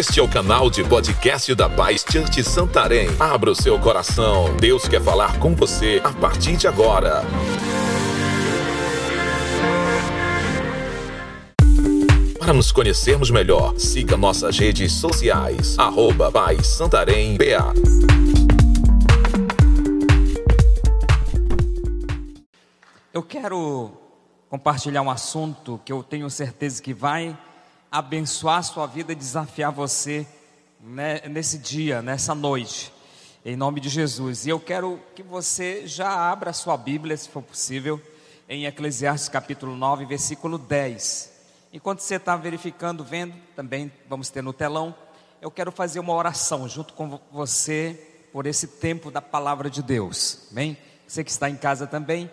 Este é o canal de podcast da Paz Church Santarém. Abra o seu coração. Deus quer falar com você a partir de agora. Para nos conhecermos melhor, siga nossas redes sociais. Arroba Paz Santarém BA. Eu quero compartilhar um assunto que eu tenho certeza que vai abençoar a sua vida desafiar você né, nesse dia, nessa noite, em nome de Jesus. E eu quero que você já abra a sua Bíblia, se for possível, em Eclesiastes capítulo 9, versículo 10. Enquanto você está verificando, vendo, também vamos ter no telão, eu quero fazer uma oração junto com você por esse tempo da palavra de Deus. Amém? Você que está em casa também,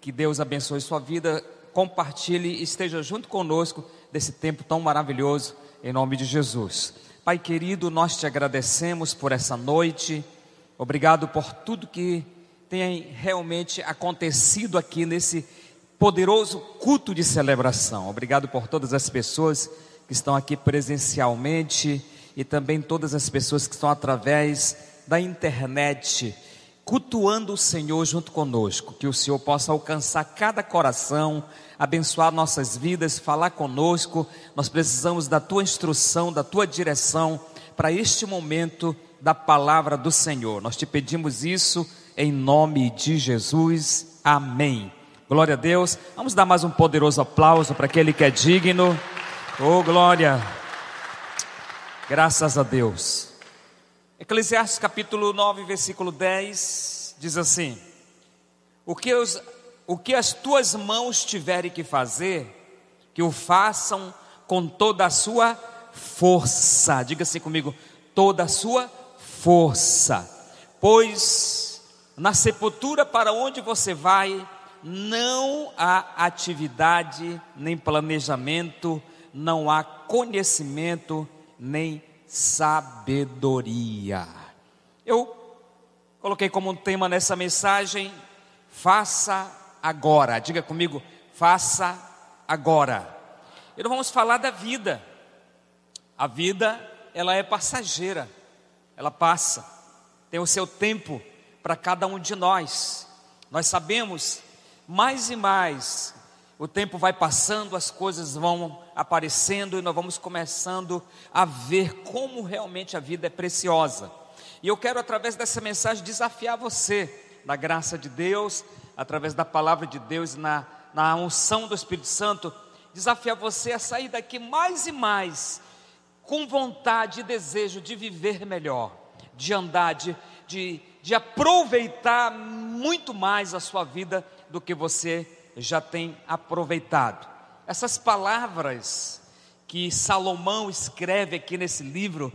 que Deus abençoe sua vida, compartilhe, esteja junto conosco desse tempo tão maravilhoso, em nome de Jesus. Pai querido, nós te agradecemos por essa noite, obrigado por tudo que tem realmente acontecido aqui nesse poderoso culto de celebração. Obrigado por todas as pessoas que estão aqui presencialmente e também todas as pessoas que estão através da internet cultuando o Senhor junto conosco, que o Senhor possa alcançar cada coração, abençoar nossas vidas, falar conosco. Nós precisamos da tua instrução, da tua direção para este momento da palavra do Senhor. Nós te pedimos isso em nome de Jesus. Amém. Glória a Deus. Vamos dar mais um poderoso aplauso para aquele que é digno. Oh, glória. Graças a Deus. Eclesiastes capítulo 9, versículo 10 diz assim: O que, os, o que as tuas mãos tiverem que fazer, que o façam com toda a sua força. Diga assim comigo: toda a sua força. Pois na sepultura para onde você vai, não há atividade, nem planejamento, não há conhecimento, nem sabedoria. Eu coloquei como tema nessa mensagem: faça agora. Diga comigo, faça agora. E nós vamos falar da vida. A vida, ela é passageira. Ela passa. Tem o seu tempo para cada um de nós. Nós sabemos mais e mais o tempo vai passando, as coisas vão aparecendo e nós vamos começando a ver como realmente a vida é preciosa. E eu quero, através dessa mensagem, desafiar você, na graça de Deus, através da palavra de Deus, na, na unção do Espírito Santo, desafiar você a sair daqui mais e mais com vontade e desejo de viver melhor, de andar, de, de, de aproveitar muito mais a sua vida do que você já tem aproveitado. Essas palavras que Salomão escreve aqui nesse livro,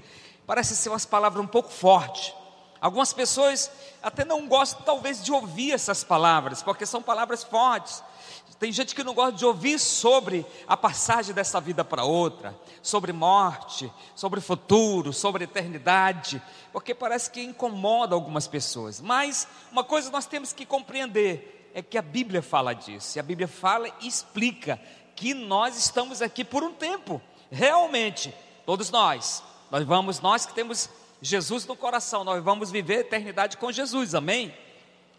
parecem ser umas palavras um pouco fortes. Algumas pessoas até não gostam, talvez, de ouvir essas palavras, porque são palavras fortes. Tem gente que não gosta de ouvir sobre a passagem dessa vida para outra, sobre morte, sobre futuro, sobre eternidade, porque parece que incomoda algumas pessoas. Mas uma coisa nós temos que compreender: é que a Bíblia fala disso. E a Bíblia fala e explica que nós estamos aqui por um tempo. Realmente, todos nós, nós vamos, nós que temos Jesus no coração, nós vamos viver a eternidade com Jesus, amém?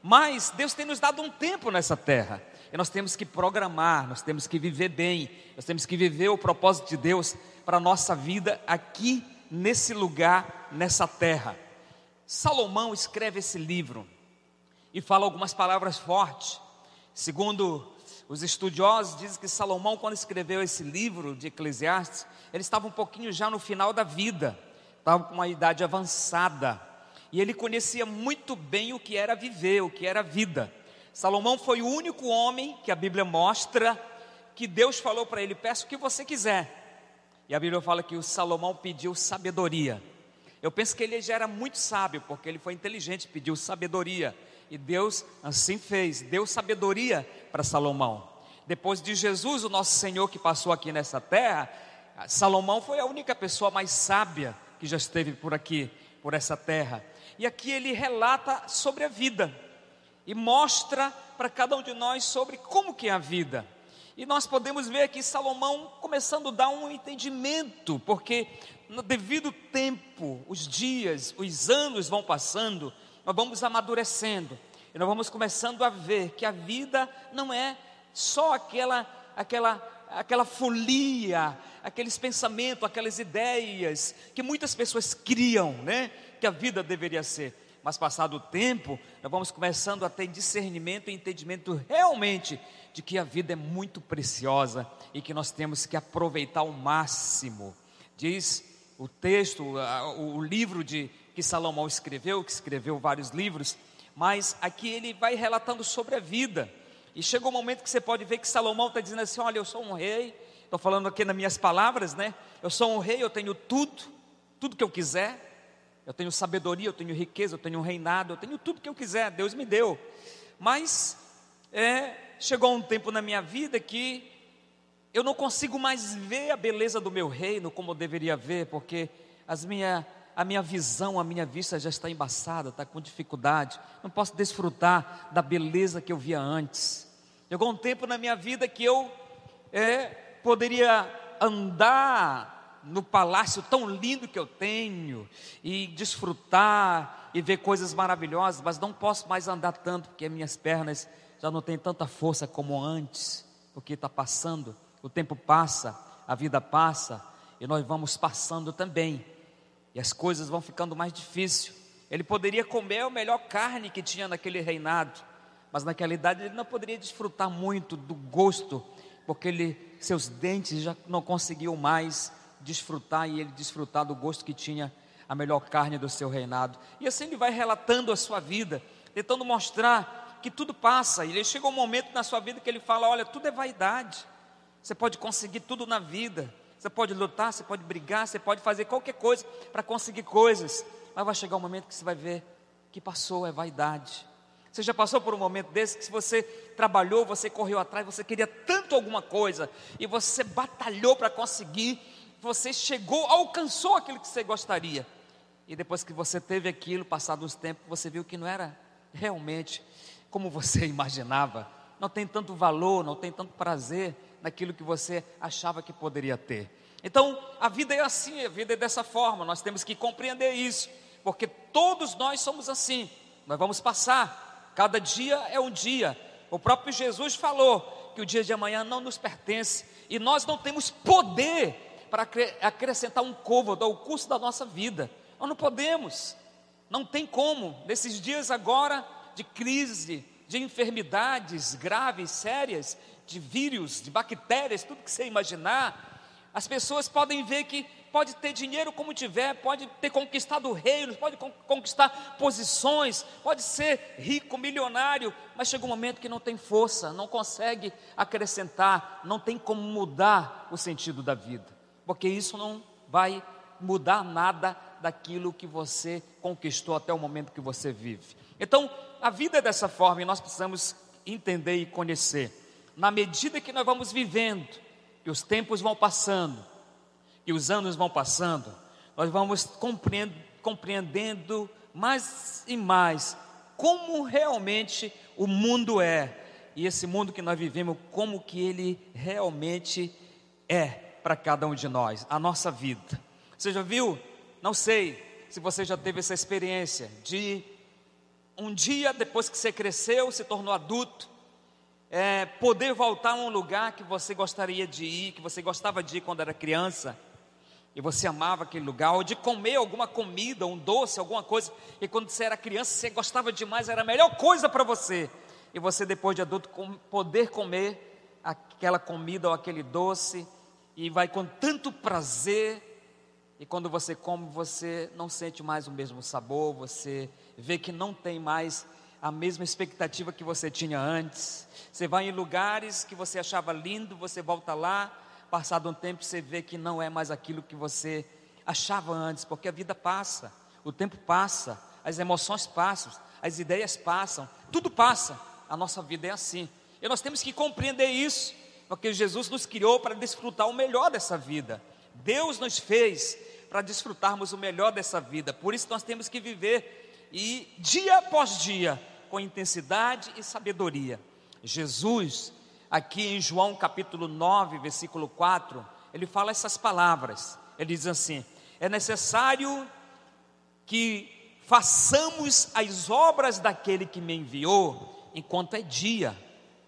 Mas Deus tem nos dado um tempo nessa terra. E nós temos que programar, nós temos que viver bem, nós temos que viver o propósito de Deus para a nossa vida aqui nesse lugar, nessa terra. Salomão escreve esse livro e fala algumas palavras fortes. Segundo os estudiosos, dizem que Salomão, quando escreveu esse livro de Eclesiastes, ele estava um pouquinho já no final da vida, estava com uma idade avançada, e ele conhecia muito bem o que era viver, o que era vida. Salomão foi o único homem que a Bíblia mostra que Deus falou para ele: peça o que você quiser. E a Bíblia fala que o Salomão pediu sabedoria. Eu penso que ele já era muito sábio, porque ele foi inteligente, pediu sabedoria. E Deus assim fez, deu sabedoria para Salomão. Depois de Jesus, o nosso Senhor que passou aqui nessa terra, Salomão foi a única pessoa mais sábia que já esteve por aqui, por essa terra. E aqui ele relata sobre a vida e mostra para cada um de nós sobre como que é a vida. E nós podemos ver aqui Salomão começando a dar um entendimento, porque no devido tempo, os dias, os anos vão passando, nós vamos amadurecendo, e nós vamos começando a ver que a vida não é só aquela aquela aquela folia, aqueles pensamentos, aquelas ideias que muitas pessoas criam, né? Que a vida deveria ser. Mas passado o tempo, nós vamos começando a ter discernimento e entendimento realmente de que a vida é muito preciosa e que nós temos que aproveitar ao máximo. Diz o texto, o livro de que Salomão escreveu, que escreveu vários livros, mas aqui ele vai relatando sobre a vida. E chega um momento que você pode ver que Salomão está dizendo assim: Olha, eu sou um rei, estou falando aqui nas minhas palavras, né? Eu sou um rei, eu tenho tudo, tudo que eu quiser. Eu tenho sabedoria, eu tenho riqueza, eu tenho um reinado, eu tenho tudo que eu quiser, Deus me deu. Mas é, chegou um tempo na minha vida que eu não consigo mais ver a beleza do meu reino como eu deveria ver, porque as minha, a minha visão, a minha vista já está embaçada, está com dificuldade. Não posso desfrutar da beleza que eu via antes. Chegou um tempo na minha vida que eu é, poderia andar no palácio tão lindo que eu tenho e desfrutar e ver coisas maravilhosas, mas não posso mais andar tanto porque minhas pernas já não têm tanta força como antes, porque está passando, o tempo passa, a vida passa e nós vamos passando também e as coisas vão ficando mais difíceis. Ele poderia comer a melhor carne que tinha naquele reinado mas naquela idade ele não poderia desfrutar muito do gosto, porque ele, seus dentes já não conseguiam mais desfrutar e ele desfrutar do gosto que tinha a melhor carne do seu reinado. E assim ele vai relatando a sua vida, tentando mostrar que tudo passa. E ele chega um momento na sua vida que ele fala: Olha, tudo é vaidade. Você pode conseguir tudo na vida. Você pode lutar, você pode brigar, você pode fazer qualquer coisa para conseguir coisas. Mas vai chegar um momento que você vai ver que passou, é vaidade. Você já passou por um momento desse que se você trabalhou, você correu atrás, você queria tanto alguma coisa e você batalhou para conseguir, você chegou, alcançou aquilo que você gostaria. E depois que você teve aquilo, passado uns tempos, você viu que não era realmente como você imaginava. Não tem tanto valor, não tem tanto prazer naquilo que você achava que poderia ter. Então, a vida é assim, a vida é dessa forma, nós temos que compreender isso, porque todos nós somos assim. Nós vamos passar, Cada dia é um dia. O próprio Jesus falou que o dia de amanhã não nos pertence e nós não temos poder para acrescentar um côvado ao curso da nossa vida. Nós não podemos. Não tem como. Nesses dias agora de crise, de enfermidades graves, sérias, de vírus, de bactérias, tudo que você imaginar, as pessoas podem ver que pode ter dinheiro como tiver, pode ter conquistado reinos, pode conquistar posições, pode ser rico, milionário, mas chega um momento que não tem força, não consegue acrescentar, não tem como mudar o sentido da vida, porque isso não vai mudar nada daquilo que você conquistou até o momento que você vive. Então, a vida é dessa forma e nós precisamos entender e conhecer. Na medida que nós vamos vivendo, e os tempos vão passando, e os anos vão passando, nós vamos compreendendo, mais e mais como realmente o mundo é. E esse mundo que nós vivemos, como que ele realmente é para cada um de nós, a nossa vida. Você já viu? Não sei se você já teve essa experiência de um dia depois que você cresceu, se tornou adulto, é, poder voltar a um lugar que você gostaria de ir, que você gostava de ir quando era criança, e você amava aquele lugar, ou de comer alguma comida, um doce, alguma coisa, e quando você era criança você gostava demais, era a melhor coisa para você, e você depois de adulto poder comer aquela comida ou aquele doce, e vai com tanto prazer, e quando você come, você não sente mais o mesmo sabor, você vê que não tem mais a mesma expectativa que você tinha antes. Você vai em lugares que você achava lindo, você volta lá, passado um tempo você vê que não é mais aquilo que você achava antes, porque a vida passa, o tempo passa, as emoções passam, as ideias passam, tudo passa. A nossa vida é assim. E nós temos que compreender isso, porque Jesus nos criou para desfrutar o melhor dessa vida. Deus nos fez para desfrutarmos o melhor dessa vida. Por isso nós temos que viver e dia após dia com intensidade e sabedoria. Jesus aqui em João capítulo 9, versículo 4, ele fala essas palavras. Ele diz assim: É necessário que façamos as obras daquele que me enviou enquanto é dia,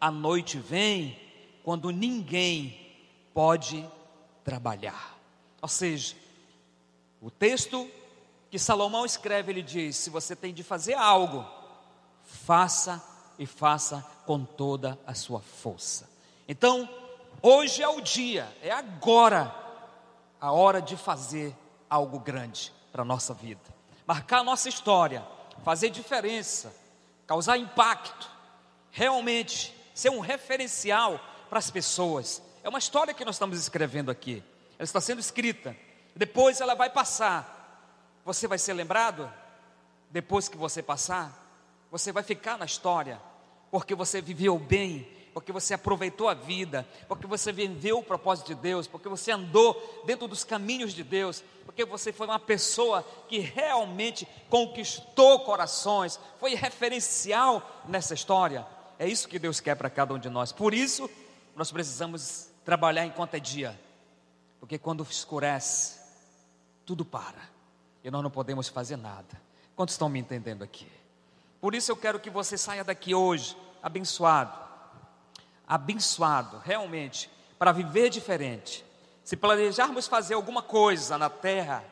a noite vem, quando ninguém pode trabalhar. Ou seja, o texto que Salomão escreve, ele diz: se você tem de fazer algo, faça e faça com toda a sua força. Então, hoje é o dia, é agora a hora de fazer algo grande para a nossa vida, marcar a nossa história, fazer diferença, causar impacto, realmente ser um referencial para as pessoas. É uma história que nós estamos escrevendo aqui, ela está sendo escrita, depois ela vai passar você vai ser lembrado depois que você passar? Você vai ficar na história, porque você viveu bem, porque você aproveitou a vida, porque você viveu o propósito de Deus, porque você andou dentro dos caminhos de Deus, porque você foi uma pessoa que realmente conquistou corações, foi referencial nessa história. É isso que Deus quer para cada um de nós. Por isso, nós precisamos trabalhar enquanto é dia, porque quando escurece, tudo para e nós não podemos fazer nada. Quantos estão me entendendo aqui? Por isso eu quero que você saia daqui hoje abençoado, abençoado realmente, para viver diferente. Se planejarmos fazer alguma coisa na terra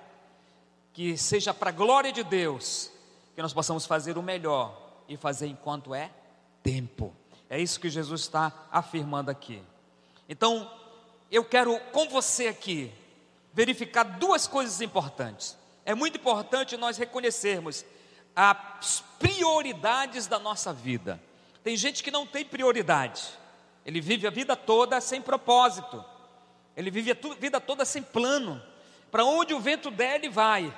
que seja para a glória de Deus, que nós possamos fazer o melhor e fazer enquanto é tempo. É isso que Jesus está afirmando aqui. Então, eu quero com você aqui verificar duas coisas importantes é muito importante nós reconhecermos as prioridades da nossa vida. Tem gente que não tem prioridade, ele vive a vida toda sem propósito, ele vive a vida toda sem plano, para onde o vento der, ele vai,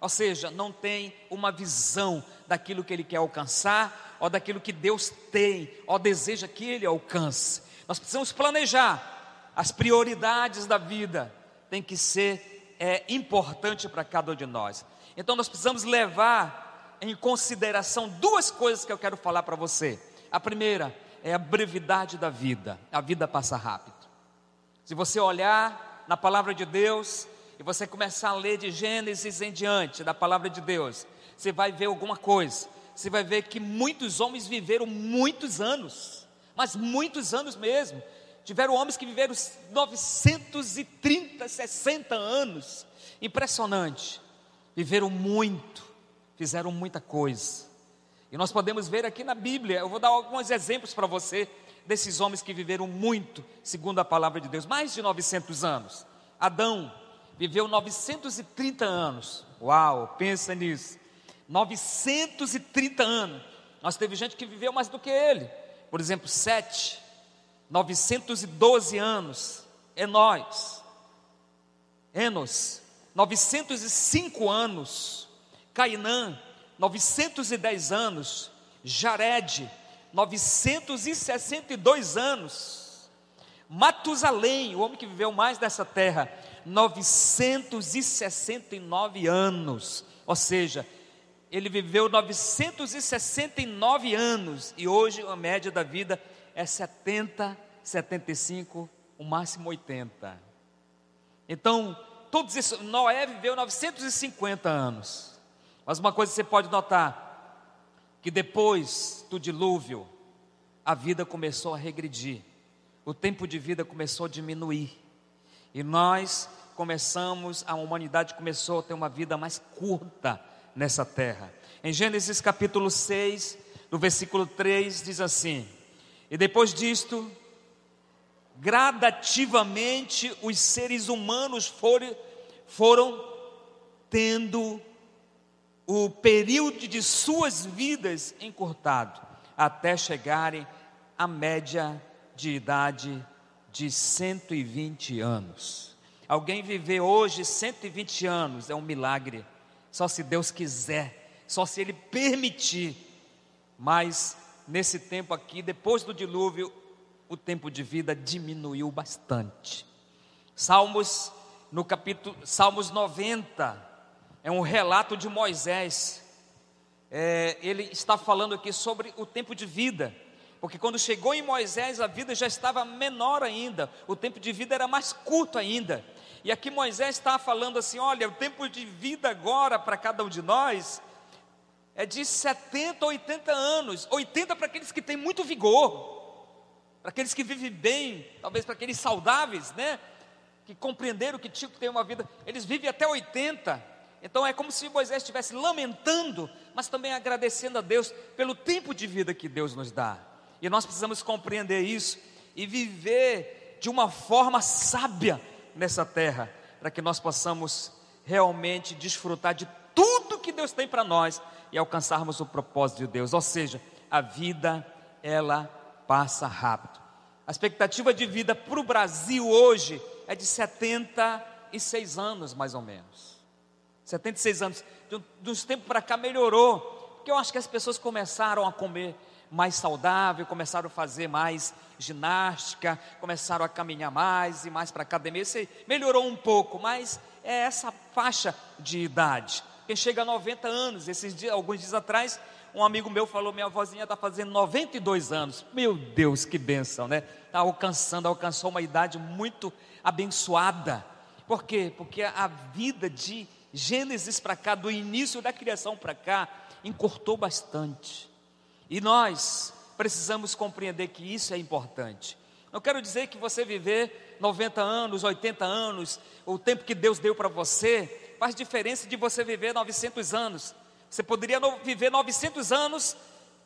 ou seja, não tem uma visão daquilo que ele quer alcançar, ou daquilo que Deus tem, ou deseja que ele alcance. Nós precisamos planejar. As prioridades da vida, tem que ser é importante para cada um de nós. Então nós precisamos levar em consideração duas coisas que eu quero falar para você. A primeira é a brevidade da vida. A vida passa rápido. Se você olhar na palavra de Deus e você começar a ler de Gênesis em diante da palavra de Deus, você vai ver alguma coisa. Você vai ver que muitos homens viveram muitos anos, mas muitos anos mesmo. Tiveram homens que viveram 930, 60 anos. Impressionante. Viveram muito, fizeram muita coisa. E nós podemos ver aqui na Bíblia, eu vou dar alguns exemplos para você desses homens que viveram muito, segundo a palavra de Deus, mais de 900 anos. Adão viveu 930 anos. Uau, pensa nisso. 930 anos. Nós teve gente que viveu mais do que ele. Por exemplo, Sete 912 anos, é nós. Enos, 905 anos. Cainã, 910 anos. Jared, 962 anos. Matusalém, o homem que viveu mais dessa terra, 969 anos. Ou seja, ele viveu 969 anos e hoje a média da vida é 70, 75, o máximo 80. Então, todos isso, Noé viveu 950 anos. Mas uma coisa você pode notar, que depois do dilúvio, a vida começou a regredir. O tempo de vida começou a diminuir. E nós começamos, a humanidade começou a ter uma vida mais curta nessa terra. Em Gênesis capítulo 6, no versículo 3, diz assim: e depois disto, gradativamente os seres humanos foram, foram tendo o período de suas vidas encurtado, até chegarem à média de idade de 120 anos. Alguém viver hoje 120 anos é um milagre, só se Deus quiser, só se Ele permitir, mas nesse tempo aqui, depois do dilúvio, o tempo de vida diminuiu bastante. Salmos, no capítulo, Salmos 90, é um relato de Moisés. É, ele está falando aqui sobre o tempo de vida. Porque quando chegou em Moisés, a vida já estava menor ainda, o tempo de vida era mais curto ainda. E aqui Moisés está falando assim: olha, o tempo de vida agora para cada um de nós é de 70 a 80 anos 80 para aqueles que têm muito vigor, para aqueles que vivem bem, talvez para aqueles saudáveis, né? Que compreenderam que que ter uma vida, eles vivem até 80. Então é como se Moisés estivesse lamentando, mas também agradecendo a Deus pelo tempo de vida que Deus nos dá. E nós precisamos compreender isso e viver de uma forma sábia nessa terra, para que nós possamos realmente desfrutar de tudo que Deus tem para nós e alcançarmos o propósito de Deus. Ou seja, a vida ela passa rápido. A expectativa de vida para o Brasil hoje é de 76 anos, mais ou menos. 76 anos, de, uns tempos para cá melhorou, porque eu acho que as pessoas começaram a comer mais saudável, começaram a fazer mais ginástica, começaram a caminhar mais e mais para a academia. Isso melhorou um pouco, mas é essa faixa de idade. Quem chega a 90 anos, esses dias, alguns dias atrás, um amigo meu falou: minha vozinha está fazendo 92 anos. Meu Deus, que benção, né? Está alcançando, alcançou uma idade muito abençoada. Por quê? Porque a vida de Gênesis para cá, do início da criação para cá, encurtou bastante. E nós precisamos compreender que isso é importante. Não quero dizer que você viver 90 anos, 80 anos, o tempo que Deus deu para você, faz diferença de você viver 900 anos. Você poderia viver 900 anos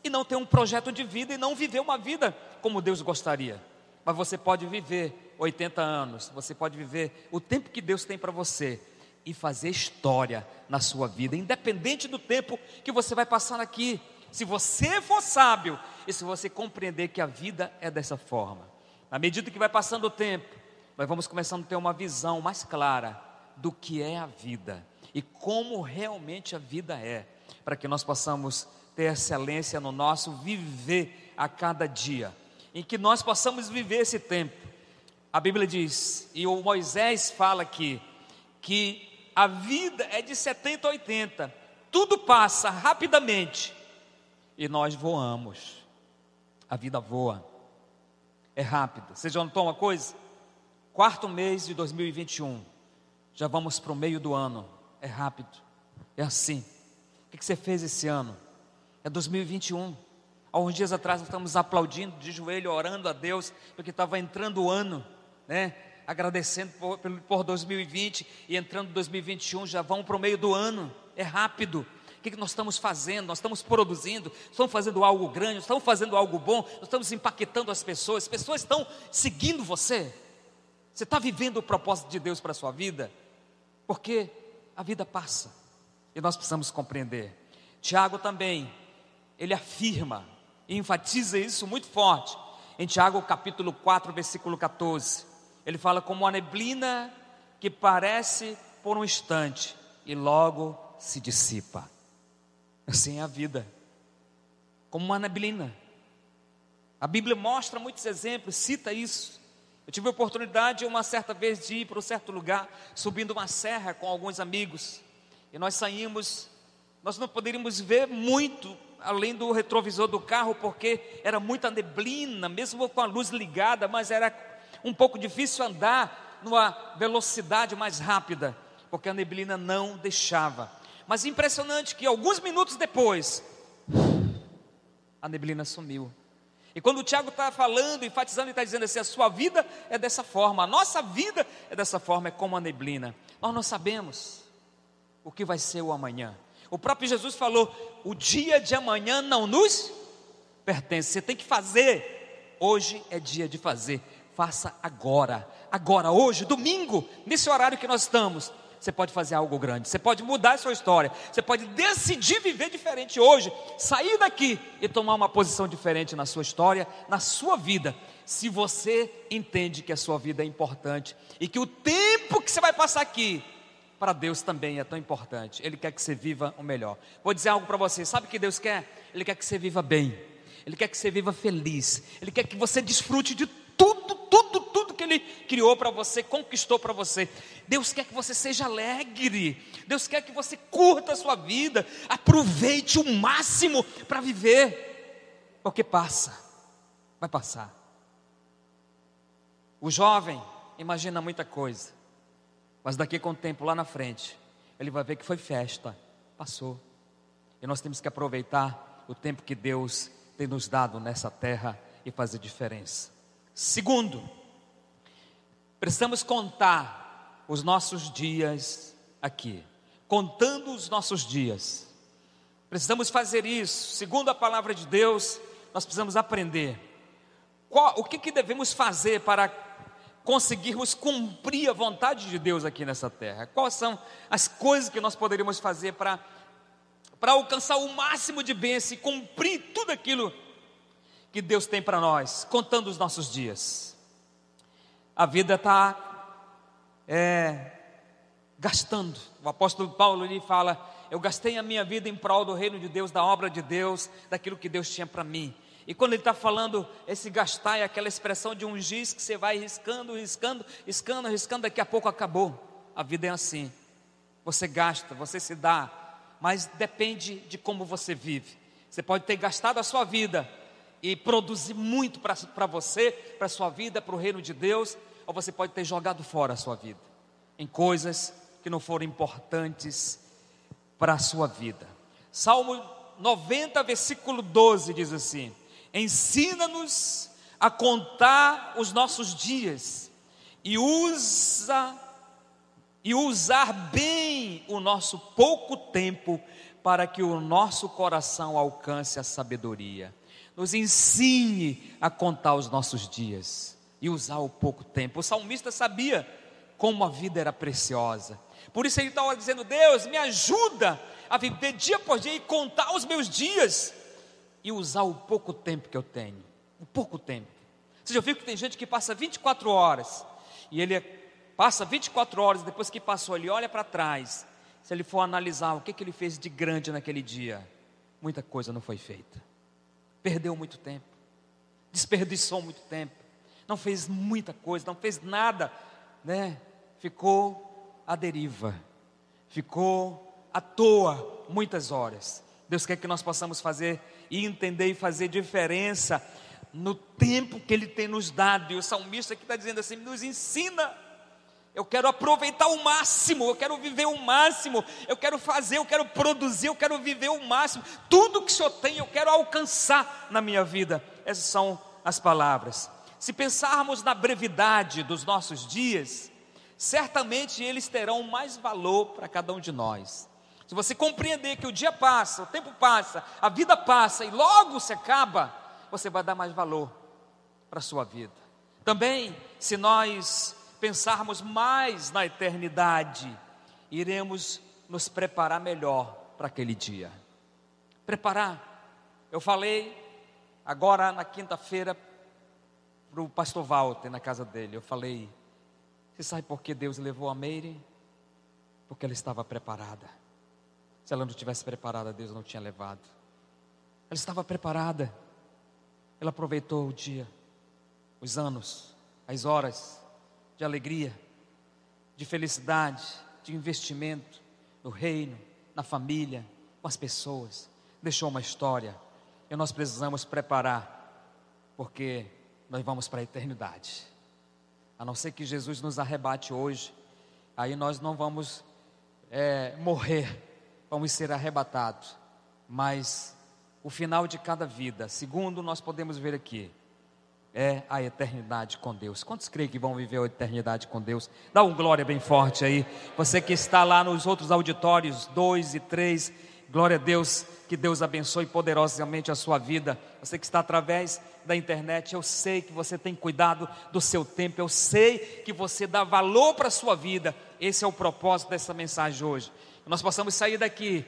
e não ter um projeto de vida e não viver uma vida como Deus gostaria. Mas você pode viver 80 anos, você pode viver o tempo que Deus tem para você e fazer história na sua vida, independente do tempo que você vai passar aqui. Se você for sábio e se você compreender que a vida é dessa forma, à medida que vai passando o tempo, nós vamos começando a ter uma visão mais clara do que é a vida e como realmente a vida é, para que nós possamos ter excelência no nosso viver a cada dia, em que nós possamos viver esse tempo. A Bíblia diz, e o Moisés fala aqui, que a vida é de 70 a 80, tudo passa rapidamente e nós voamos. A vida voa, é rápido. Você já notou uma coisa? Quarto mês de 2021, já vamos para o meio do ano, é rápido, é assim. O que você fez esse ano? É 2021. Há uns dias atrás nós estamos aplaudindo de joelho, orando a Deus, porque estava entrando o ano, né? agradecendo por, por 2020 e entrando em 2021, já vão para o meio do ano, é rápido. O que, que nós estamos fazendo? Nós estamos produzindo, estamos fazendo algo grande, estamos fazendo algo bom, estamos impactando as pessoas, as pessoas estão seguindo você. Você está vivendo o propósito de Deus para a sua vida? Porque a vida passa e nós precisamos compreender. Tiago também, ele afirma e enfatiza isso muito forte em Tiago capítulo 4, versículo 14. Ele fala como uma neblina que parece por um instante e logo se dissipa. Assim é a vida, como uma neblina. A Bíblia mostra muitos exemplos, cita isso. Eu tive a oportunidade uma certa vez de ir para um certo lugar, subindo uma serra com alguns amigos, e nós saímos, nós não poderíamos ver muito além do retrovisor do carro, porque era muita neblina, mesmo com a luz ligada, mas era um pouco difícil andar numa velocidade mais rápida, porque a neblina não deixava. Mas impressionante que alguns minutos depois, a neblina sumiu. E quando o Tiago está falando, enfatizando e está dizendo assim: a sua vida é dessa forma, a nossa vida é dessa forma, é como a neblina. Nós não sabemos o que vai ser o amanhã. O próprio Jesus falou: o dia de amanhã não nos pertence, você tem que fazer. Hoje é dia de fazer faça agora. Agora, hoje, domingo, nesse horário que nós estamos, você pode fazer algo grande, você pode mudar a sua história, você pode decidir viver diferente hoje, sair daqui e tomar uma posição diferente na sua história, na sua vida. Se você entende que a sua vida é importante e que o tempo que você vai passar aqui, para Deus também é tão importante. Ele quer que você viva o melhor. Vou dizer algo para você: sabe o que Deus quer? Ele quer que você viva bem, Ele quer que você viva feliz, Ele quer que você desfrute de tudo, tudo, tudo que Ele criou para você, conquistou para você. Deus quer que você seja alegre, Deus quer que você curta a sua vida, aproveite o máximo para viver, porque passa, vai passar. O jovem imagina muita coisa, mas daqui com o tempo lá na frente, ele vai ver que foi festa, passou. E nós temos que aproveitar o tempo que Deus tem nos dado nessa terra e fazer diferença. Segundo, precisamos contar os nossos dias aqui, contando os nossos dias. Precisamos fazer isso, segundo a palavra de Deus, nós precisamos aprender qual, o que, que devemos fazer para conseguirmos cumprir a vontade de Deus aqui nessa terra. Quais são as coisas que nós poderíamos fazer para para alcançar o máximo de bênção e cumprir tudo aquilo que Deus tem para nós, contando os nossos dias. A vida está é, gastando. O apóstolo Paulo ele fala: Eu gastei a minha vida em prol do reino de Deus, da obra de Deus, daquilo que Deus tinha para mim. E quando ele está falando, esse gastar é aquela expressão de um giz que você vai riscando, riscando, riscando, riscando, daqui a pouco acabou. A vida é assim. Você gasta, você se dá, mas depende de como você vive. Você pode ter gastado a sua vida e produzir muito para você, para a sua vida, para o reino de Deus, ou você pode ter jogado fora a sua vida em coisas que não foram importantes para a sua vida. Salmo 90, versículo 12 diz assim: Ensina-nos a contar os nossos dias e usa e usar bem o nosso pouco tempo para que o nosso coração alcance a sabedoria nos ensine a contar os nossos dias e usar o pouco tempo. O salmista sabia como a vida era preciosa. Por isso ele estava dizendo: Deus, me ajuda a viver dia por dia e contar os meus dias e usar o pouco tempo que eu tenho. O pouco tempo. Você já viu que tem gente que passa 24 horas e ele passa 24 horas, depois que passou, ele olha para trás. Se ele for analisar o que, que ele fez de grande naquele dia, muita coisa não foi feita perdeu muito tempo, desperdiçou muito tempo, não fez muita coisa, não fez nada, né? Ficou à deriva, ficou à toa muitas horas. Deus quer que nós possamos fazer e entender e fazer diferença no tempo que Ele tem nos dado. E o salmista aqui está dizendo assim: nos ensina eu quero aproveitar o máximo, eu quero viver o máximo, eu quero fazer, eu quero produzir, eu quero viver o máximo. Tudo que o Senhor tem, eu quero alcançar na minha vida. Essas são as palavras. Se pensarmos na brevidade dos nossos dias, certamente eles terão mais valor para cada um de nós. Se você compreender que o dia passa, o tempo passa, a vida passa e logo se acaba, você vai dar mais valor para a sua vida. Também, se nós pensarmos mais na eternidade, iremos nos preparar melhor para aquele dia. Preparar. Eu falei agora na quinta-feira para o pastor Walter na casa dele. Eu falei: Você sabe por que Deus levou a Meire? Porque ela estava preparada. Se ela não tivesse preparada, Deus não tinha levado. Ela estava preparada. Ela aproveitou o dia, os anos, as horas de alegria, de felicidade, de investimento no reino, na família, com as pessoas. Deixou uma história e nós precisamos preparar, porque nós vamos para a eternidade. A não ser que Jesus nos arrebate hoje, aí nós não vamos é, morrer, vamos ser arrebatados. Mas o final de cada vida, segundo nós podemos ver aqui, é a eternidade com Deus. Quantos creem que vão viver a eternidade com Deus? Dá um glória bem forte aí. Você que está lá nos outros auditórios, dois e três, glória a Deus, que Deus abençoe poderosamente a sua vida. Você que está através da internet, eu sei que você tem cuidado do seu tempo, eu sei que você dá valor para a sua vida. Esse é o propósito dessa mensagem hoje. Nós possamos sair daqui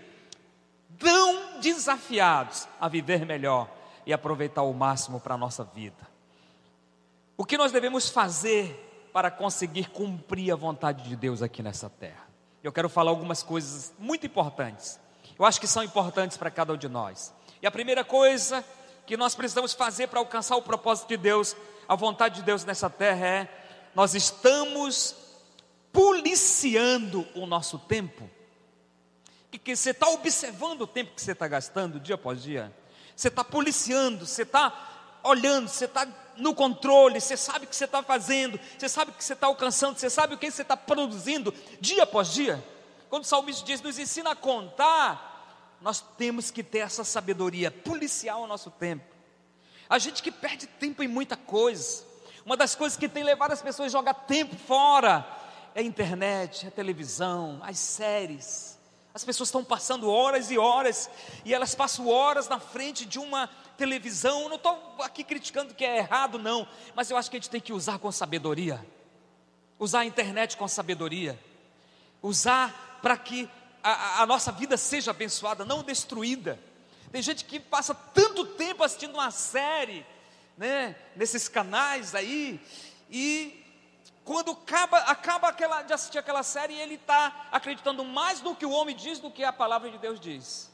tão desafiados a viver melhor e aproveitar o máximo para a nossa vida. O que nós devemos fazer para conseguir cumprir a vontade de Deus aqui nessa terra? Eu quero falar algumas coisas muito importantes. Eu acho que são importantes para cada um de nós. E a primeira coisa que nós precisamos fazer para alcançar o propósito de Deus, a vontade de Deus nessa terra é: nós estamos policiando o nosso tempo. E que você está observando o tempo que você está gastando dia após dia. Você está policiando, você está olhando, você está no controle, você sabe o que você está fazendo, você sabe o que você está alcançando, você sabe o que você está produzindo dia após dia. Quando o salmista diz, nos ensina a contar, nós temos que ter essa sabedoria policial ao nosso tempo. A gente que perde tempo em muita coisa, uma das coisas que tem levado as pessoas a jogar tempo fora é a internet, a televisão, as séries. As pessoas estão passando horas e horas, e elas passam horas na frente de uma televisão. Não estou aqui criticando que é errado, não, mas eu acho que a gente tem que usar com sabedoria. Usar a internet com sabedoria. Usar para que a, a nossa vida seja abençoada, não destruída. Tem gente que passa tanto tempo assistindo uma série, né, nesses canais aí, e quando acaba, acaba aquela, de assistir aquela série, ele está acreditando mais no que o homem diz do que a palavra de Deus diz.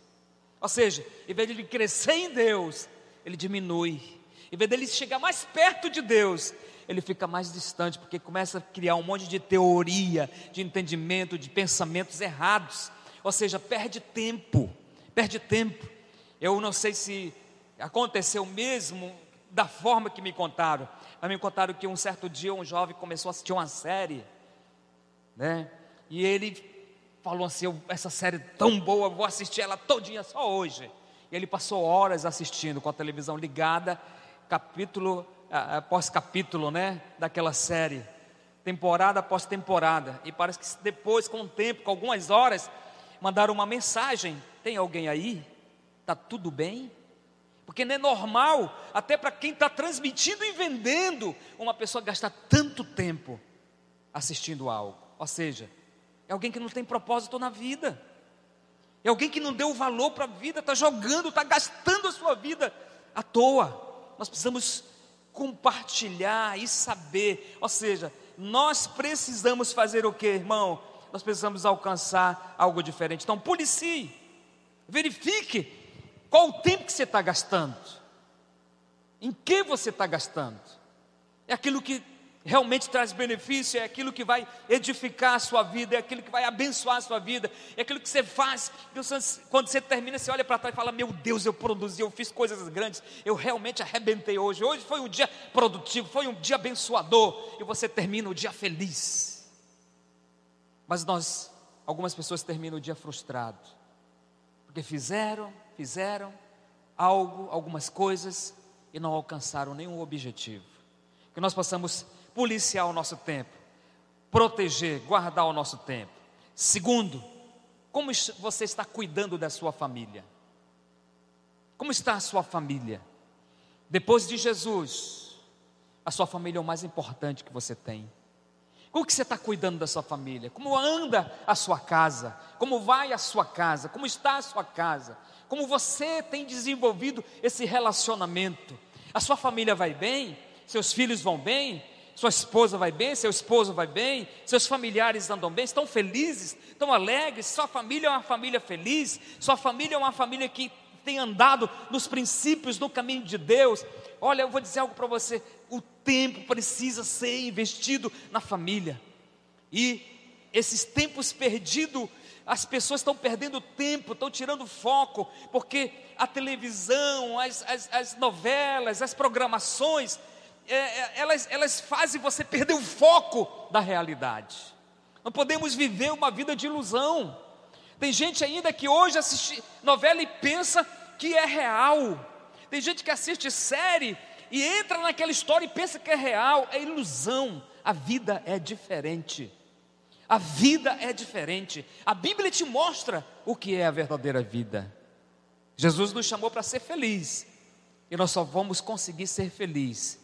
Ou seja, em vez de ele crescer em Deus, ele diminui. Em vez dele chegar mais perto de Deus, ele fica mais distante, porque começa a criar um monte de teoria, de entendimento, de pensamentos errados. Ou seja, perde tempo, perde tempo. Eu não sei se aconteceu mesmo da forma que me contaram, mas me contaram que um certo dia um jovem começou a assistir uma série, né? E ele falou assim: essa série é tão boa, vou assistir ela todinha só hoje. E ele passou horas assistindo com a televisão ligada, capítulo após capítulo, né, daquela série, temporada após temporada. E parece que depois, com o tempo, com algumas horas, mandaram uma mensagem: tem alguém aí? Tá tudo bem? Porque não é normal, até para quem está transmitindo e vendendo, uma pessoa gastar tanto tempo assistindo algo. Ou seja, é alguém que não tem propósito na vida. É alguém que não deu valor para a vida, está jogando, está gastando a sua vida à toa. Nós precisamos compartilhar e saber, ou seja, nós precisamos fazer o que, irmão? Nós precisamos alcançar algo diferente. Então, policie, verifique qual o tempo que você está gastando, em que você está gastando. É aquilo que realmente traz benefício, é aquilo que vai edificar a sua vida, é aquilo que vai abençoar a sua vida, é aquilo que você faz. Quando você termina, você olha para trás e fala: Meu Deus, eu produzi, eu fiz coisas grandes, eu realmente arrebentei hoje. Hoje foi um dia produtivo, foi um dia abençoador, e você termina o dia feliz. Mas nós, algumas pessoas terminam o dia frustrado, porque fizeram, fizeram algo, algumas coisas, e não alcançaram nenhum objetivo. Que nós possamos policiar o nosso tempo, proteger, guardar o nosso tempo. Segundo, como você está cuidando da sua família? Como está a sua família? Depois de Jesus, a sua família é o mais importante que você tem. Como que você está cuidando da sua família? Como anda a sua casa? Como vai a sua casa? Como está a sua casa? Como você tem desenvolvido esse relacionamento? A sua família vai bem? Seus filhos vão bem? sua esposa vai bem, seu esposo vai bem, seus familiares andam bem, estão felizes, estão alegres, sua família é uma família feliz, sua família é uma família que tem andado nos princípios, no caminho de Deus. Olha, eu vou dizer algo para você: o tempo precisa ser investido na família, e esses tempos perdidos, as pessoas estão perdendo tempo, estão tirando foco, porque a televisão, as, as, as novelas, as programações, é, é, elas, elas fazem você perder o foco da realidade. Não podemos viver uma vida de ilusão. Tem gente ainda que hoje assiste novela e pensa que é real. Tem gente que assiste série e entra naquela história e pensa que é real. É ilusão. A vida é diferente. A vida é diferente. A Bíblia te mostra o que é a verdadeira vida. Jesus nos chamou para ser feliz. E nós só vamos conseguir ser feliz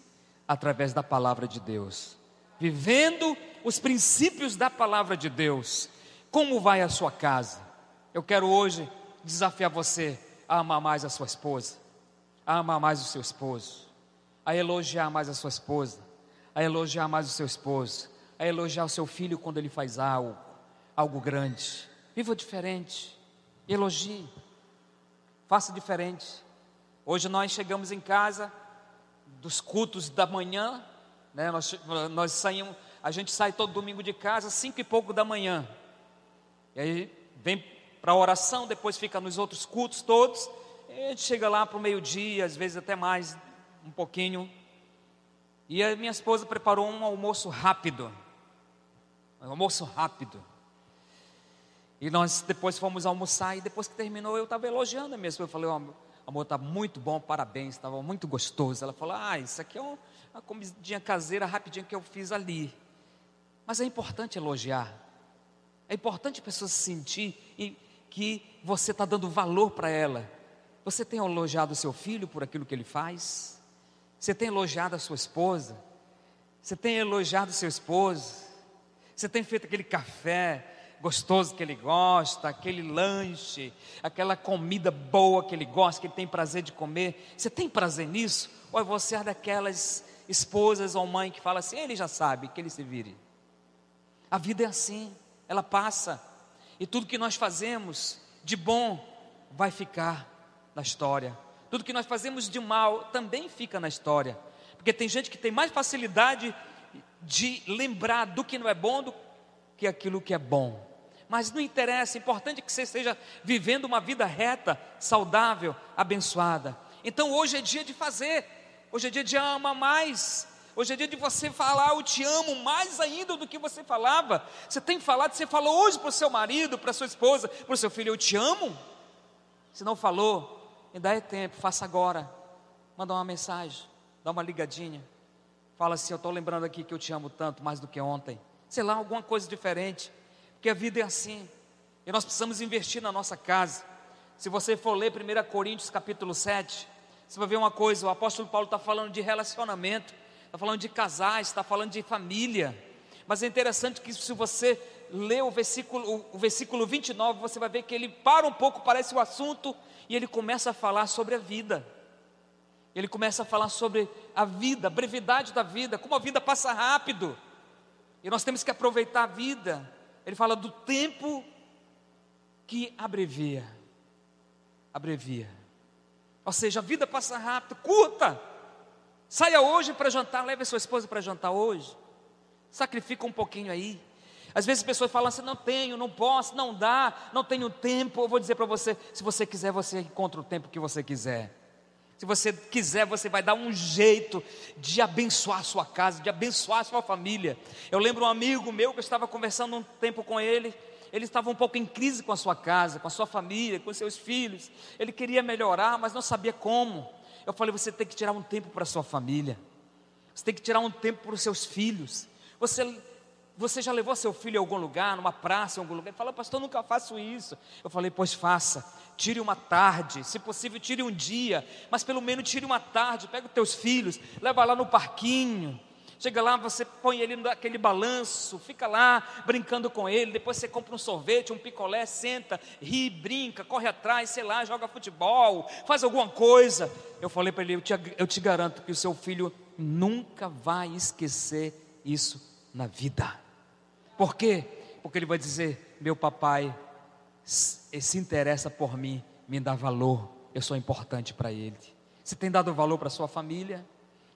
através da palavra de Deus, vivendo os princípios da palavra de Deus. Como vai a sua casa? Eu quero hoje desafiar você a amar mais a sua esposa, a amar mais o seu esposo, a elogiar mais a sua esposa, a elogiar mais o seu esposo, a elogiar o seu filho quando ele faz algo, algo grande. Viva diferente, elogie, faça diferente. Hoje nós chegamos em casa, dos cultos da manhã, né? Nós, nós saímos, a gente sai todo domingo de casa, cinco e pouco da manhã. E aí vem para a oração, depois fica nos outros cultos todos. A gente chega lá para o meio-dia, às vezes até mais, um pouquinho. E a minha esposa preparou um almoço rápido. Um almoço rápido. E nós depois fomos almoçar e depois que terminou eu estava elogiando a minha esposa. Eu falei, oh, amor, está muito bom, parabéns, estava muito gostoso. Ela falou, ah, isso aqui é uma comidinha caseira rapidinha que eu fiz ali. Mas é importante elogiar. É importante a pessoa sentir que você está dando valor para ela. Você tem elogiado seu filho por aquilo que ele faz? Você tem elogiado a sua esposa? Você tem elogiado seu esposo? Você tem feito aquele café gostoso que ele gosta, aquele lanche, aquela comida boa que ele gosta, que ele tem prazer de comer? Você tem prazer nisso? Ou é você é daquelas esposas ou mãe que fala assim, ele já sabe, que ele se vire? A vida é assim, ela passa, e tudo que nós fazemos de bom vai ficar na história. Tudo que nós fazemos de mal também fica na história. Porque tem gente que tem mais facilidade de lembrar do que não é bom do que aquilo que é bom. Mas não interessa, é importante que você esteja vivendo uma vida reta, saudável, abençoada. Então hoje é dia de fazer, hoje é dia de amar mais, Hoje é dia de você falar, eu te amo mais ainda do que você falava. Você tem falado, você falou hoje para o seu marido, para a sua esposa, para o seu filho, eu te amo. Se não falou, ainda é tempo, faça agora. Manda uma mensagem, dá uma ligadinha. Fala assim, eu estou lembrando aqui que eu te amo tanto, mais do que ontem. Sei lá, alguma coisa diferente. Porque a vida é assim. E nós precisamos investir na nossa casa. Se você for ler 1 Coríntios capítulo 7, você vai ver uma coisa, o apóstolo Paulo está falando de relacionamento está falando de casais, está falando de família. Mas é interessante que se você ler o versículo, o versículo 29, você vai ver que ele para um pouco, parece o assunto, e ele começa a falar sobre a vida. Ele começa a falar sobre a vida, a brevidade da vida, como a vida passa rápido. E nós temos que aproveitar a vida. Ele fala do tempo que abrevia. Abrevia. Ou seja, a vida passa rápido, curta. Saia hoje para jantar, leve a sua esposa para jantar hoje. Sacrifica um pouquinho aí. Às vezes as pessoas falam assim: não tenho, não posso, não dá, não tenho tempo. Eu vou dizer para você: se você quiser, você encontra o tempo que você quiser. Se você quiser, você vai dar um jeito de abençoar a sua casa, de abençoar a sua família. Eu lembro um amigo meu que eu estava conversando um tempo com ele. Ele estava um pouco em crise com a sua casa, com a sua família, com seus filhos. Ele queria melhorar, mas não sabia como. Eu falei: você tem que tirar um tempo para a sua família, você tem que tirar um tempo para os seus filhos. Você, você já levou seu filho a algum lugar, numa praça, em algum lugar? Ele falou: pastor, nunca faço isso. Eu falei: pois faça, tire uma tarde, se possível, tire um dia, mas pelo menos tire uma tarde, pega os teus filhos, leva lá no parquinho Chega lá, você põe ele naquele balanço, fica lá brincando com ele. Depois você compra um sorvete, um picolé, senta, ri, brinca, corre atrás, sei lá, joga futebol, faz alguma coisa. Eu falei para ele: eu te, eu te garanto que o seu filho nunca vai esquecer isso na vida. Por quê? Porque ele vai dizer: meu papai se interessa por mim, me dá valor, eu sou importante para ele. Você tem dado valor para sua família?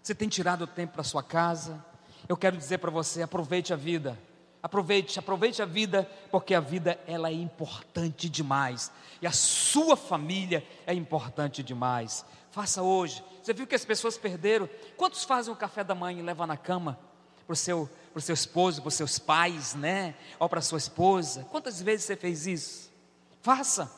Você tem tirado tempo para sua casa? Eu quero dizer para você, aproveite a vida. Aproveite, aproveite a vida, porque a vida ela é importante demais. E a sua família é importante demais. Faça hoje. Você viu que as pessoas perderam? Quantos fazem o café da manhã e levam na cama para o seu, pro seu esposo, para os seus pais, né? Ou para sua esposa? Quantas vezes você fez isso? Faça.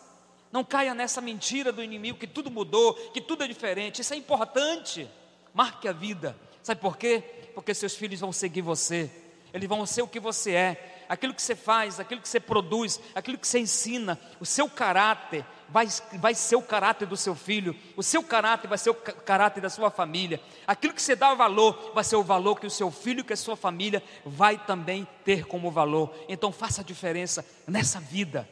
Não caia nessa mentira do inimigo que tudo mudou, que tudo é diferente. Isso é importante. Marque a vida. Sabe por quê? Porque seus filhos vão seguir você. Eles vão ser o que você é. Aquilo que você faz, aquilo que você produz, aquilo que você ensina, o seu caráter vai, vai ser o caráter do seu filho, o seu caráter vai ser o caráter da sua família. Aquilo que você dá valor vai ser o valor que o seu filho, que a sua família vai também ter como valor. Então faça a diferença nessa vida.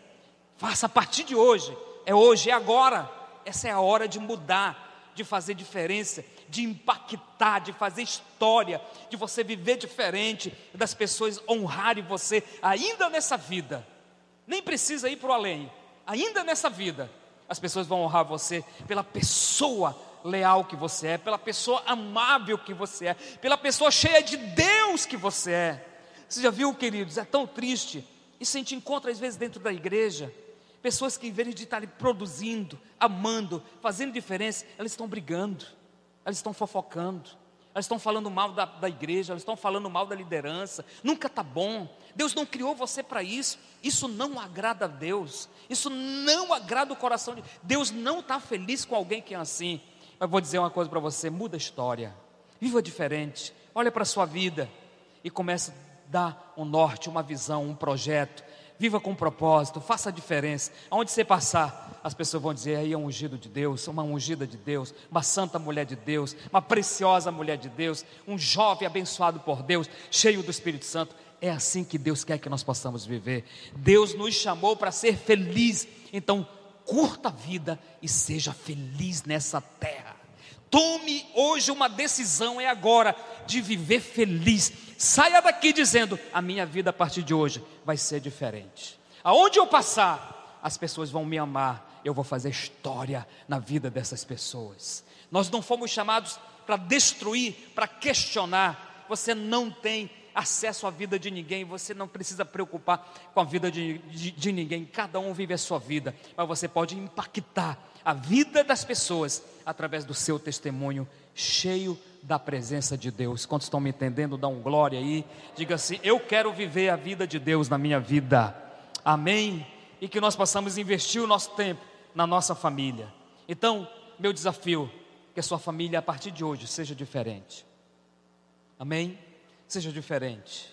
Faça a partir de hoje. É hoje, é agora. Essa é a hora de mudar, de fazer diferença, de impactar, de fazer história, de você viver diferente, das pessoas honrarem você ainda nessa vida. Nem precisa ir para o além, ainda nessa vida, as pessoas vão honrar você pela pessoa leal que você é, pela pessoa amável que você é, pela pessoa cheia de Deus que você é. Você já viu, queridos, é tão triste. Isso a gente encontra às vezes dentro da igreja. Pessoas que, em vez de estarem produzindo, amando, fazendo diferença, elas estão brigando elas estão fofocando, elas estão falando mal da, da igreja, elas estão falando mal da liderança, nunca está bom. Deus não criou você para isso, isso não agrada a Deus, isso não agrada o coração de Deus, não está feliz com alguém que é assim. Mas vou dizer uma coisa para você: muda a história, viva diferente, olha para a sua vida. E comece a dar um norte, uma visão, um projeto. Viva com propósito, faça a diferença. Aonde você passar, as pessoas vão dizer: aí é um ungido de Deus, uma ungida de Deus, uma santa mulher de Deus, uma preciosa mulher de Deus, um jovem abençoado por Deus, cheio do Espírito Santo. É assim que Deus quer que nós possamos viver. Deus nos chamou para ser feliz. Então, curta a vida e seja feliz nessa terra. Tome hoje uma decisão, é agora, de viver feliz. Saia daqui dizendo: a minha vida a partir de hoje vai ser diferente. Aonde eu passar, as pessoas vão me amar, eu vou fazer história na vida dessas pessoas. Nós não fomos chamados para destruir, para questionar. Você não tem acesso à vida de ninguém, você não precisa preocupar com a vida de, de, de ninguém, cada um vive a sua vida, mas você pode impactar a vida das pessoas através do seu testemunho cheio da presença de Deus. Quantos estão me entendendo? Dá um glória aí. Diga assim: Eu quero viver a vida de Deus na minha vida. Amém. E que nós possamos investir o nosso tempo na nossa família. Então, meu desafio, que a sua família a partir de hoje seja diferente. Amém? Seja diferente.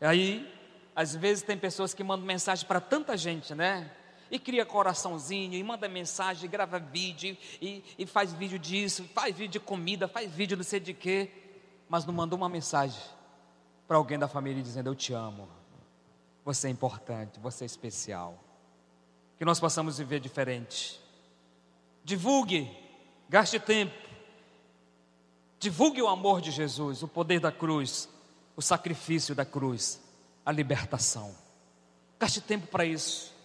Aí, às vezes tem pessoas que mandam mensagem para tanta gente, né? E cria coraçãozinho, e manda mensagem, grava vídeo, e, e faz vídeo disso, faz vídeo de comida, faz vídeo não sei de quê, mas não mandou uma mensagem para alguém da família dizendo: Eu te amo, você é importante, você é especial. Que nós possamos viver diferente. Divulgue, gaste tempo, divulgue o amor de Jesus, o poder da cruz, o sacrifício da cruz, a libertação. Gaste tempo para isso.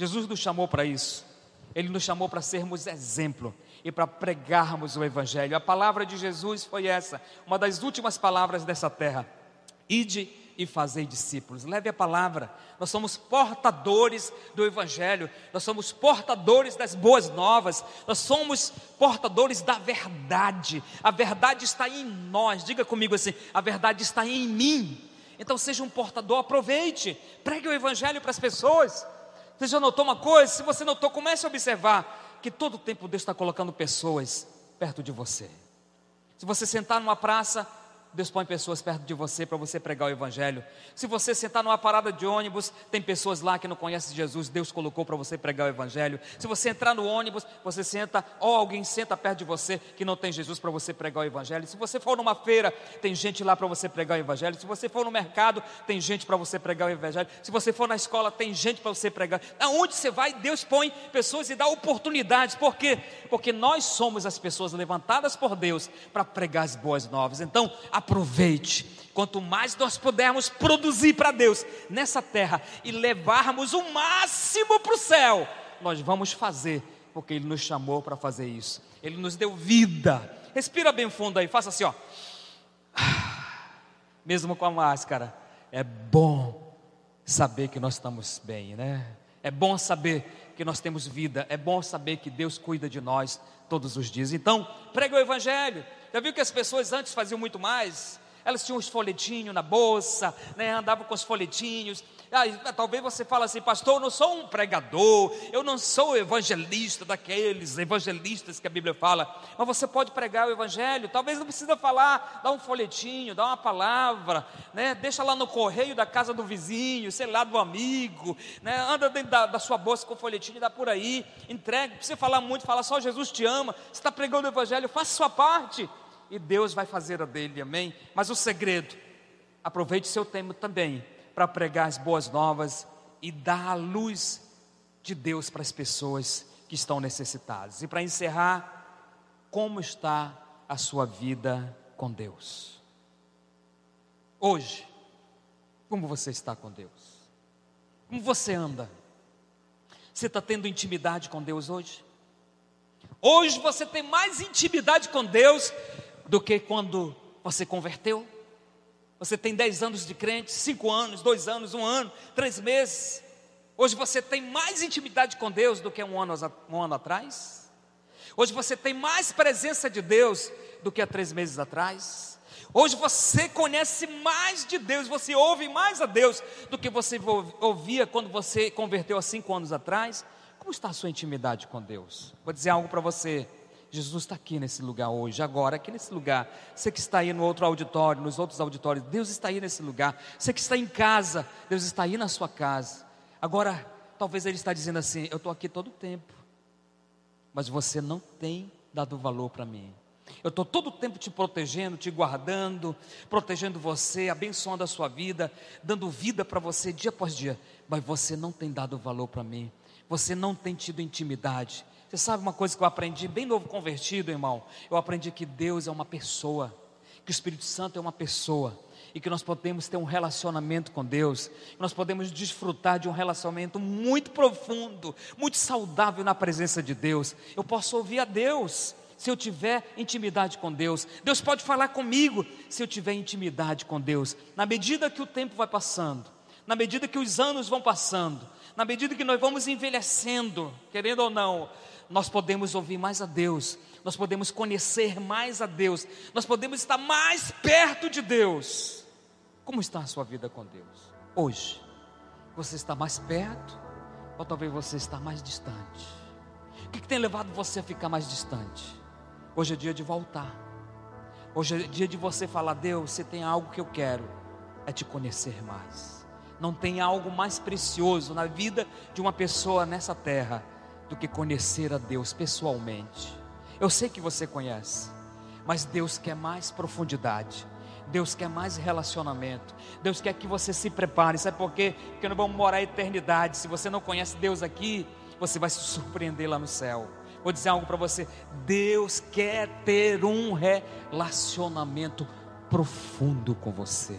Jesus nos chamou para isso. Ele nos chamou para sermos exemplo e para pregarmos o Evangelho. A palavra de Jesus foi essa, uma das últimas palavras dessa terra: Ide e fazei discípulos. Leve a palavra. Nós somos portadores do Evangelho, nós somos portadores das boas novas, nós somos portadores da verdade. A verdade está em nós. Diga comigo assim: a verdade está em mim. Então seja um portador, aproveite, pregue o Evangelho para as pessoas. Você já notou uma coisa? Se você notou, comece a observar que todo o tempo Deus está colocando pessoas perto de você. Se você sentar numa praça, Deus põe pessoas perto de você para você pregar o Evangelho. Se você sentar numa parada de ônibus, tem pessoas lá que não conhecem Jesus, Deus colocou para você pregar o Evangelho. Se você entrar no ônibus, você senta, ou alguém senta perto de você que não tem Jesus para você pregar o Evangelho. Se você for numa feira, tem gente lá para você pregar o Evangelho. Se você for no mercado, tem gente para você pregar o Evangelho. Se você for na escola, tem gente para você pregar. Aonde você vai, Deus põe pessoas e dá oportunidades. Por quê? Porque nós somos as pessoas levantadas por Deus para pregar as boas novas. Então, a aproveite. Quanto mais nós pudermos produzir para Deus nessa terra e levarmos o máximo para o céu, nós vamos fazer, porque Ele nos chamou para fazer isso. Ele nos deu vida. Respira bem fundo aí, faça assim, ó. Mesmo com a máscara, é bom saber que nós estamos bem, né? É bom saber que nós temos vida, é bom saber que Deus cuida de nós todos os dias. Então, pregue o Evangelho, já viu que as pessoas antes faziam muito mais? Elas tinham os folhetinhos na bolsa, né, andavam com os folhetinhos. Aí, talvez você fale assim, pastor, eu não sou um pregador, eu não sou evangelista daqueles evangelistas que a Bíblia fala, mas você pode pregar o evangelho. Talvez não precisa falar, dá um folhetinho, dá uma palavra, né, deixa lá no correio da casa do vizinho, sei lá, do amigo, né, anda dentro da, da sua bolsa com o folhetinho e dá por aí, entrega. Não precisa falar muito, fala só Jesus te ama, você está pregando o evangelho, faça sua parte e Deus vai fazer a dele, amém? Mas o segredo, aproveite seu tempo também para pregar as boas novas e dar a luz de Deus para as pessoas que estão necessitadas. E para encerrar, como está a sua vida com Deus? Hoje, como você está com Deus? Como você anda? Você está tendo intimidade com Deus hoje? Hoje você tem mais intimidade com Deus do que quando você converteu. Você tem 10 anos de crente, 5 anos, 2 anos, 1 ano, 3 meses. Hoje você tem mais intimidade com Deus do que um ano, um ano atrás. Hoje você tem mais presença de Deus do que há três meses atrás. Hoje você conhece mais de Deus, você ouve mais a Deus do que você ouvia quando você converteu há cinco anos atrás. Como está a sua intimidade com Deus? Vou dizer algo para você. Jesus está aqui nesse lugar hoje, agora, aqui nesse lugar. Você que está aí no outro auditório, nos outros auditórios, Deus está aí nesse lugar. Você que está em casa, Deus está aí na sua casa. Agora, talvez Ele está dizendo assim: Eu estou aqui todo o tempo, mas você não tem dado valor para mim. Eu estou todo o tempo te protegendo, te guardando, protegendo você, abençoando a sua vida, dando vida para você dia após dia, mas você não tem dado valor para mim, você não tem tido intimidade. Você sabe uma coisa que eu aprendi, bem novo convertido, irmão? Eu aprendi que Deus é uma pessoa, que o Espírito Santo é uma pessoa, e que nós podemos ter um relacionamento com Deus, que nós podemos desfrutar de um relacionamento muito profundo, muito saudável na presença de Deus. Eu posso ouvir a Deus, se eu tiver intimidade com Deus. Deus pode falar comigo se eu tiver intimidade com Deus. Na medida que o tempo vai passando, na medida que os anos vão passando, na medida que nós vamos envelhecendo, querendo ou não, nós podemos ouvir mais a Deus, nós podemos conhecer mais a Deus, nós podemos estar mais perto de Deus. Como está a sua vida com Deus? Hoje, você está mais perto ou talvez você está mais distante? O que, que tem levado você a ficar mais distante? Hoje é dia de voltar. Hoje é dia de você falar: Deus, você tem algo que eu quero, é te conhecer mais. Não tem algo mais precioso na vida de uma pessoa nessa terra do que conhecer a Deus pessoalmente. Eu sei que você conhece, mas Deus quer mais profundidade. Deus quer mais relacionamento. Deus quer que você se prepare. Sabe por quê? Porque nós vamos morar a eternidade. Se você não conhece Deus aqui, você vai se surpreender lá no céu. Vou dizer algo para você: Deus quer ter um relacionamento profundo com você.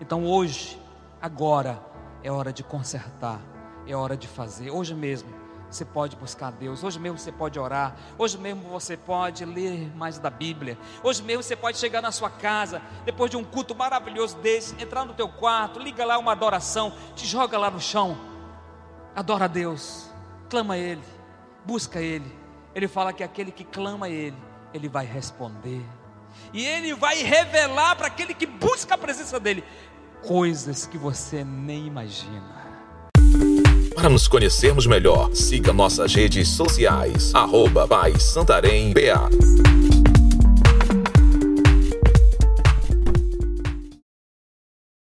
Então hoje, agora, é hora de consertar, é hora de fazer. Hoje mesmo você pode buscar Deus, hoje mesmo você pode orar, hoje mesmo você pode ler mais da Bíblia, hoje mesmo você pode chegar na sua casa, depois de um culto maravilhoso desse, entrar no teu quarto, liga lá uma adoração, te joga lá no chão, adora a Deus, clama a Ele, busca Ele. Ele fala que aquele que clama a Ele, Ele vai responder. E Ele vai revelar para aquele que busca a presença dEle coisas que você nem imagina. Para nos conhecermos melhor, siga nossas redes sociais, arroba Pai Santarém BA.